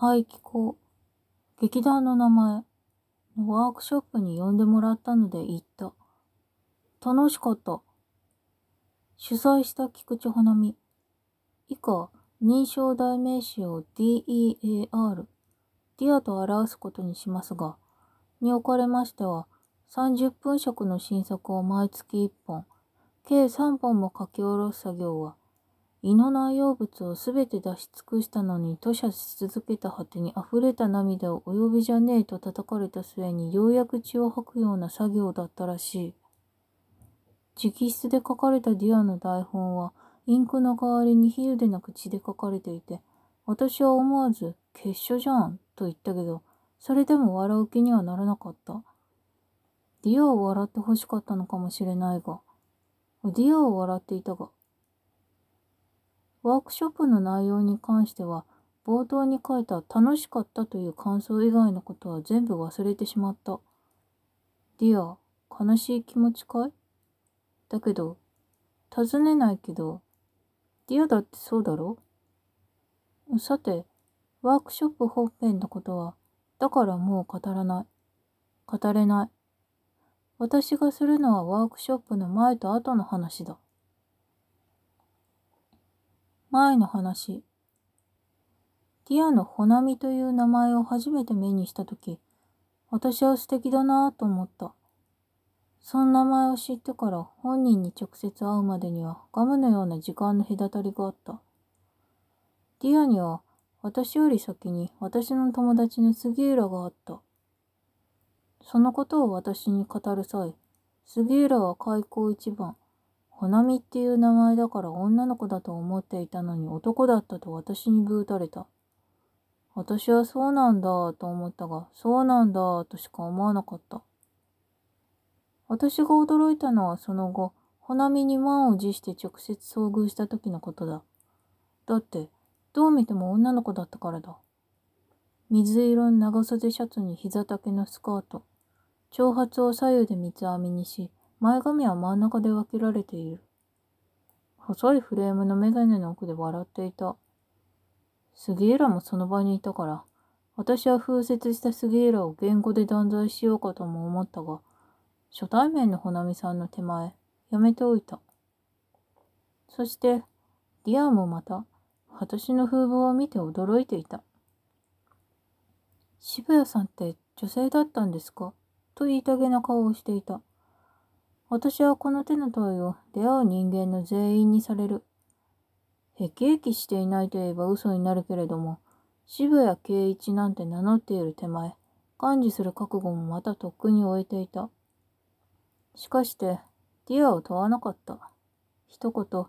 はい、聞こう。劇団の名前のワークショップに呼んでもらったので行った。楽しかった。主催した菊池花見。以下、人称代名詞を DEAR、 DEAR と表すことにしますが、におかれましては、30分尺の新作を毎月1本、計3本も書き下ろす作業は、胃の内容物をすべて出し尽くしたのに吐瀉し続けた果てに溢れた涙をお呼びじゃねえと叩かれた末にようやく血を吐くような作業だったらしい。直筆で書かれた DEAR の台本は、インクの代わりに比喩でなく血で書かれていて、私は思わず、血書じゃん、と言ったけど、それでも笑う気にはならなかった。 DEAR を笑って欲しかったのかもしれないが、DEAR を笑っていたが、ワークショップの内容に関しては、冒頭に書いた楽しかったという感想以外のことは全部忘れてしまった。 DEAR、悲しい気持ちかい？だけど、尋ねないけど、 DEAR だってそうだろ？さて、ワークショップ本編のことは、だからもう語らない。語れない。私がするのはワークショップの前と後の話だ。前の話。ティアのホナミという名前を初めて目にしたとき、私は素敵だなぁと思った。その名前を知ってから本人に直接会うまでにはガムのような時間の隔たりがあった。 DEAR には私より先に私の友達の杉浦があった。そのことを私に語る際、杉浦は開口一番、ほなみっていう名前だから女の子だと思っていたのに男だったと私にぶうたれた。私はそうなんだと思ったが、そうなんだとしか思わなかった。私が驚いたのはその後、ほなみに満を持して直接遭遇した時のことだ。だって、どう見ても女の子だったからだ。水色の長袖シャツに膝丈のスカート。長髪を左右で三つ編みにし、前髪は真ん中で分けられている。細いフレームのメガネの奥で笑っていた。杉浦もその場にいたから、私は風雪した杉浦を言語で断罪しようかとも思ったが、初対面のほなみさんの手前、やめておいた。そして、 DEAR もまた、私の風貌を見て驚いていた。渋谷さんって女性だったんですか？と言いたげな顔をしていた。私はこの手の問いを出会う人間の全員にされる。へきへきしていないと言えば嘘になるけれども、渋谷圭一なんて名乗っている手前、甘受する覚悟もまたとっくに終えていた。しかして、 DEAR は問わなかった。一言、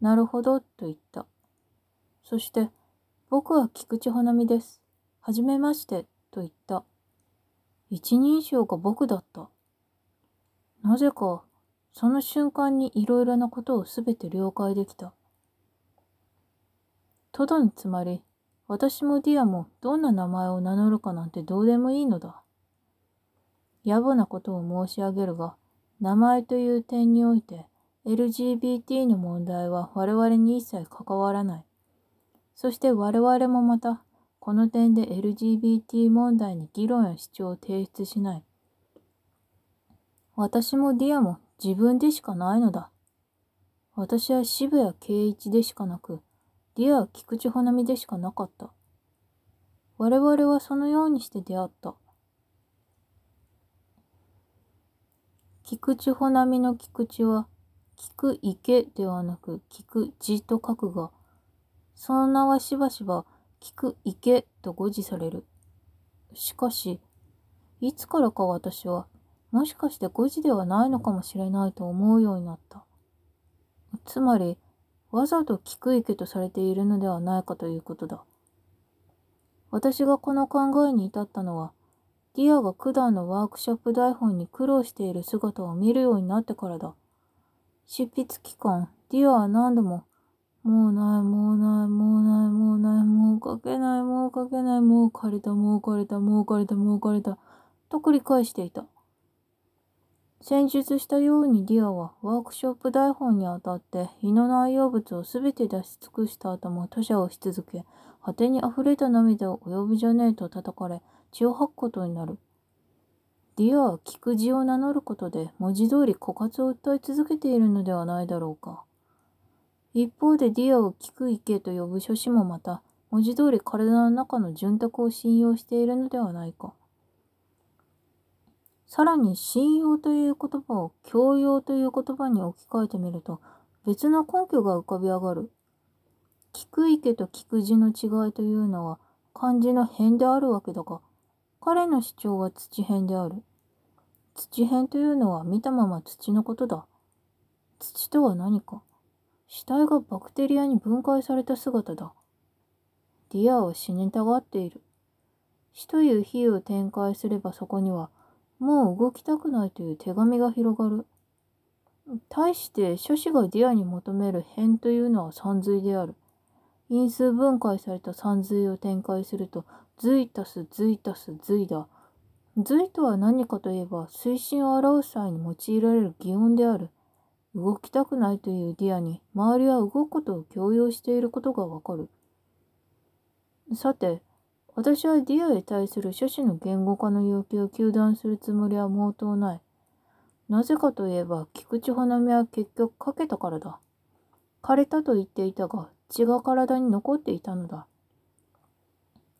なるほど、と言った。そして、僕は菊池花見です。はじめまして、と言った。一人称が僕だった。なぜか、その瞬間にいろいろなことをすべて了解できた。とどのつまり、私も DEAR もどんな名前を名乗るかなんてどうでもいいのだ。野暮なことを申し上げるが、名前という点において、LGBT の問題は我々に一切関わらない。そして我々もまた、この点で LGBT 問題に議論や主張を提出しない。私も DEAR も自分でしかないのだ。私は渋谷圭一でしかなく、 DEAR は菊池花見でしかなかった。我々はそのようにして出会った。菊池穂波の菊池は、菊池ではなく菊池と書くが、その名はしばしば菊池と誤字される。しかし、いつからか私はもしかして5時ではないのかもしれないと思うようになった。つまり、わざと菊池とされているのではないかということだ。私がこの考えに至ったのは、 DEAR が件のワークショップ台本に苦労している姿を見るようになってからだ。執筆期間、 DEAR は何度も、もうない、もうない、もうない、もうない、もう書けない、もう書けない、もう枯れた、もう枯れた、もう枯れた、もう枯れた、と繰り返していた。先述したようにディアはワークショップ台本にあたって胃の内容物をすべて出し尽くした後も吐瀉をし続け、果てに溢れた涙を及ぶじゃねえと叩かれ、血を吐くことになる。ディアは菊地を名乗ることで文字通り枯渇を訴え続けているのではないだろうか。一方でディアを菊池と呼ぶ諸氏もまた、文字通り体の中の潤沢を信用しているのではないか。さらに信用という言葉を強要という言葉に置き換えてみると別の根拠が浮かび上がる。菊地と菊池の違いというのは漢字の偏であるわけだが、彼の主張は土偏である。土偏というのは見たまま土のことだ。土とは何か死体がバクテリアに分解された姿だ。ディアは死にたがっている。死という比喩を展開すればそこにはもう動きたくないという手紙が広がる。対して諸氏がディアに求める偏というのはさんずいである。因数分解された三髄を展開すると、ズイたすズイたすズイだ。ズイとは何かといえば、推進を表す際に用いられる擬音である。動きたくないというディアに、周りは動くことを強要していることがわかる。さて、私はディアへ対する諸氏の言語化の要求を糾弾するつもりは毛頭ない。なぜかといえば、菊池穂波は結局書けたからだ。枯れたと言っていたが、血が体に残っていたのだ。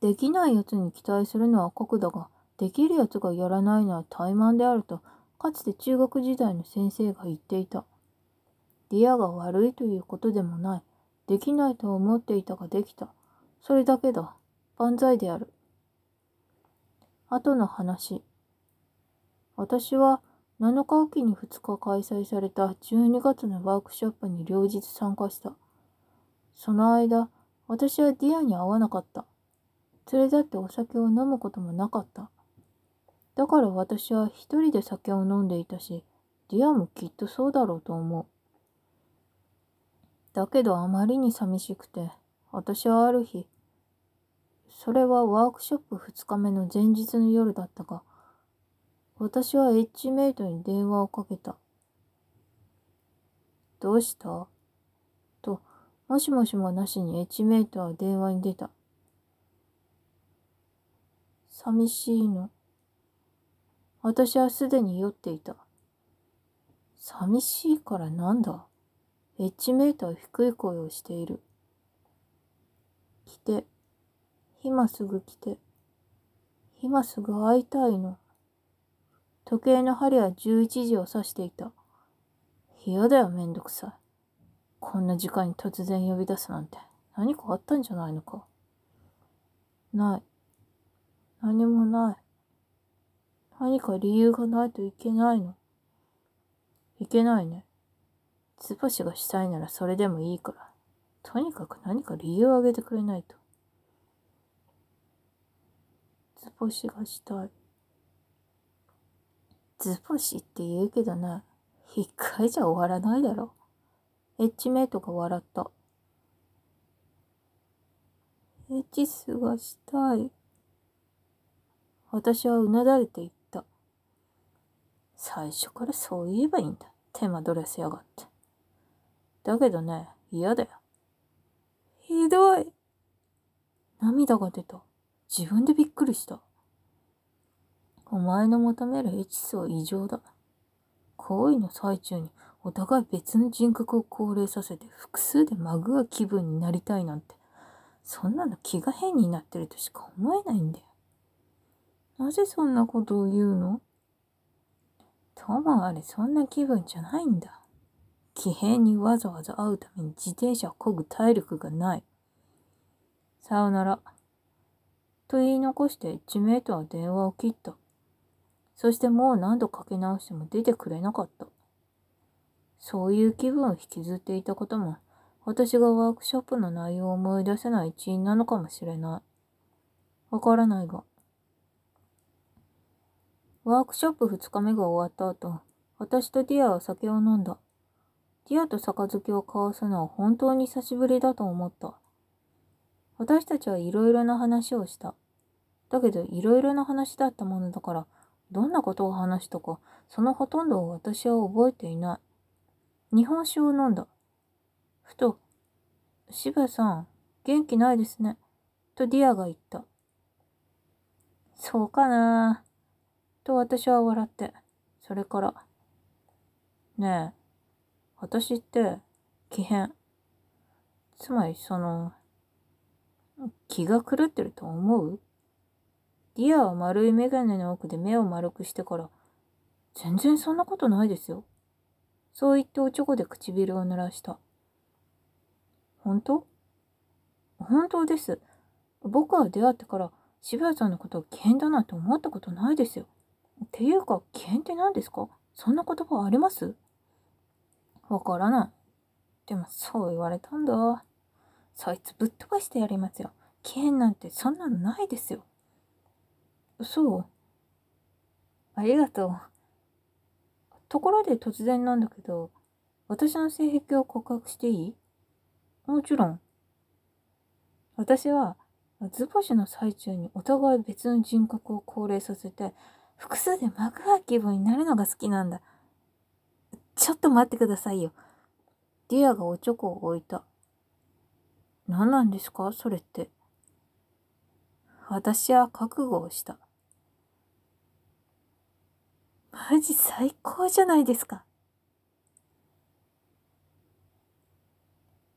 できない奴に期待するのは酷だが、できる奴がやらないのは怠慢であると、かつて中学時代の先生が言っていた。ディアが悪いということでもない。できないと思っていたができた。それだけだ。万歳である。後の話。私は7日おきに2日開催された12月のワークショップに両日参加した。その間、私はディアに会わなかった。連れ立ってお酒を飲むこともなかった。だから私は一人で酒を飲んでいたし、ディアもきっとそうだろうと思う。だけどあまりに寂しくて、私はある日、それはワークショップ2日目の前日の夜だったが、私はエッジメイトに電話をかけた。どうした？と、もしもしもなしにエッジメイトは電話に出た。寂しいの。私はすでに酔っていた。寂しいからなんだ？エッジメイトは低い声をしている。来て、今すぐ来て。今すぐ会いたいの。時計の針は11時を指していた。嫌だよ、めんどくさい。こんな時間に突然呼び出すなんて何かあったんじゃないのか。ない。何もない。何か理由がないといけないの。いけないね。つばしがしたいならそれでもいいから。とにかく何か理由をあげてくれないと。図星がしたい。図星って言うけどな、一回じゃ終わらないだろ。エッジメイトが笑った。エッチスがしたい。私はうなだれて言った。最初からそう言えばいいんだ。手間取らせやがって。だけどね、嫌だよ。ひどい。涙が出た。自分でびっくりした。お前の求めるエチスは異常だ。行為の最中にお互い別の人格を高齢させて複数でまぐわ気分になりたいなんて、そんなの気が変になってるとしか思えないんだよ。なぜそんなことを言うの？ともあれそんな気分じゃないんだ。奇変にわざわざ会うために自転車を漕ぐ体力がない。さよなら。と言い残してエッジメイトは電話を切った。そしてもう何度かけ直しても出てくれなかった。そういう気分を引きずっていたことも、私がワークショップの内容を思い出せない一因なのかもしれない。わからないが。ワークショップ2日目が終わった後、私とディアは酒を飲んだ。ディアと杯を交わすのは本当に久しぶりだと思った。私たちはいろいろな話をした。だけどいろいろな話だったものだから、どんなことを話したか、そのほとんどを私は覚えていない。日本酒を飲んだ。ふと、渋谷さん、元気ないですね。とディアが言った。そうかなと私は笑って、それから、ねえ、私って、奇変。つまり、その、気が狂ってると思う？ディアは丸い眼鏡の奥で目を丸くしてから、全然そんなことないですよ。そう言っておちょこで唇を濡らした。本当？本当です。僕は出会ってから渋谷さんのことを危険だなんて思ったことないですよ。っていうか、危険って何ですか？そんな言葉あります？わからない。でもそう言われたんだ。そいつぶっ飛ばしてやりますよ。危険なんてそんなのないですよ。そうありがとう。ところで突然なんだけど、私の性癖を告白していい？もちろん。私は、図星の最中にお互い別の人格を高齢させて、複数で幕が気分になるのが好きなんだ。ちょっと待ってくださいよ。ディアがおちょこを置いた。何なんですか？それって。私は覚悟をした。マジ最高じゃないですか。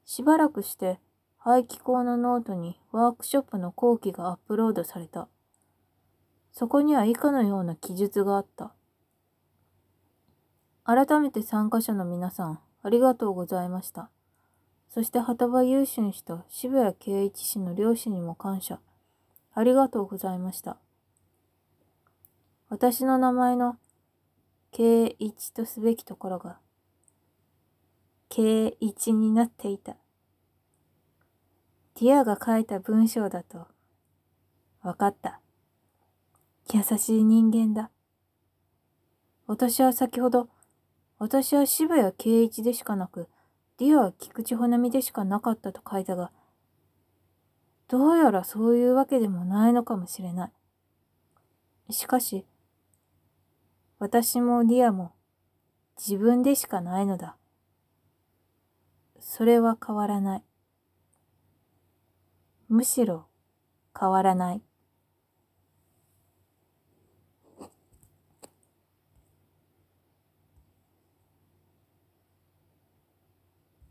しばらくして排気口のノートにワークショップの後記がアップロードされた。そこには以下のような記述があった。改めて参加者の皆さん、ありがとうございました。そして畑場雄春氏と渋谷圭一氏の両親にも感謝。ありがとうございました。私の名前の圭一とすべきところが、圭一になっていた。ティアが書いた文章だと、わかった。優しい人間だ。私は先ほど、私は渋谷圭一でしかなく、ディアは菊池穂波でしかなかったと書いたが、どうやらそういうわけでもないのかもしれない。しかし、私もディアも自分でしかないのだ。それは変わらない。むしろ変わらない。